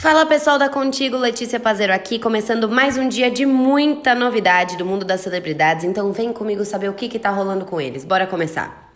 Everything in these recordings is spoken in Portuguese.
Fala pessoal da Contigo, Letícia Pazero aqui, começando mais um dia de muita novidade do mundo das celebridades, então vem comigo saber o que que tá rolando com eles. Bora começar.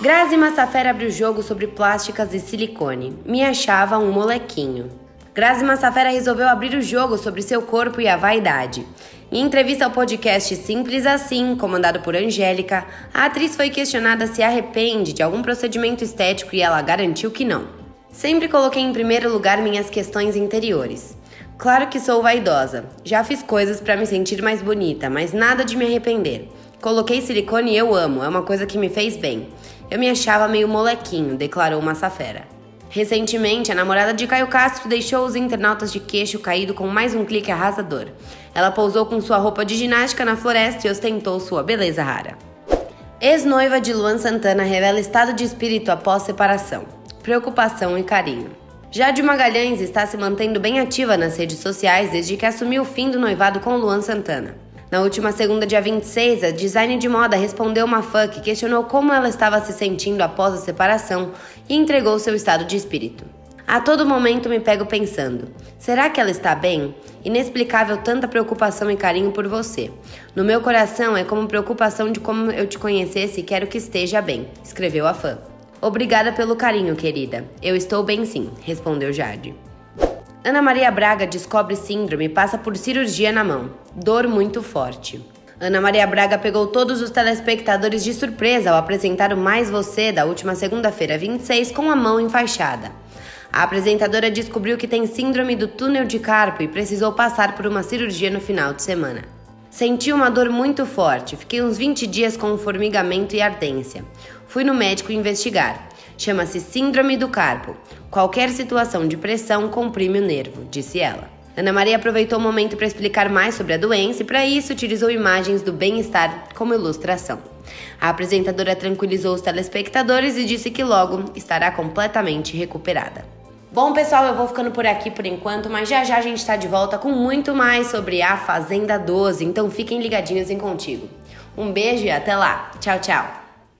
Grazi Massafera abriu jogo sobre plásticas e silicone. Me achava um molequinho. Grazi Massafera resolveu abrir o jogo sobre seu corpo e a vaidade. Em entrevista ao podcast Simples Assim, comandado por Angélica, a atriz foi questionada se arrepende de algum procedimento estético e ela garantiu que não. Sempre coloquei em primeiro lugar minhas questões interiores. Claro que sou vaidosa. Já fiz coisas para me sentir mais bonita, mas nada de me arrepender. Coloquei silicone e eu amo, é uma coisa que me fez bem. Eu me achava meio molequinho, declarou Massafera. Recentemente, a namorada de Caio Castro deixou os internautas de queixo caído com mais um clique arrasador. Ela pousou com sua roupa de ginástica na floresta e ostentou sua beleza rara. Ex-noiva de Luan Santana revela estado de espírito após separação, preocupação e carinho. Jade Magalhães está se mantendo bem ativa nas redes sociais desde que assumiu o fim do noivado com Luan Santana. Na última segunda, dia 26, a design de moda respondeu uma fã que questionou como ela estava se sentindo após a separação e entregou seu estado de espírito. A todo momento me pego pensando: será que ela está bem? Inexplicável tanta preocupação e carinho por você. No meu coração é como preocupação de como eu te conhecesse e quero que esteja bem, escreveu a fã. Obrigada pelo carinho, querida. Eu estou bem sim, respondeu Jade. Ana Maria Braga descobre síndrome e passa por cirurgia na mão. Dor muito forte. Ana Maria Braga pegou todos os telespectadores de surpresa ao apresentar o Mais Você da última segunda-feira 26 com a mão enfaixada. A apresentadora descobriu que tem síndrome do túnel de carpo e precisou passar por uma cirurgia no final de semana. Senti uma dor muito forte, fiquei uns 20 dias com formigamento e ardência. Fui no médico investigar. Chama-se Síndrome do Carpo. Qualquer situação de pressão comprime o nervo, disse ela. Ana Maria aproveitou o momento para explicar mais sobre a doença e, para isso, utilizou imagens do bem-estar como ilustração. A apresentadora tranquilizou os telespectadores e disse que logo estará completamente recuperada. Bom, pessoal, eu vou ficando por aqui por enquanto, mas já já a gente está de volta com muito mais sobre a Fazenda 12, então fiquem ligadinhos em contigo. Um beijo e até lá. Tchau, tchau.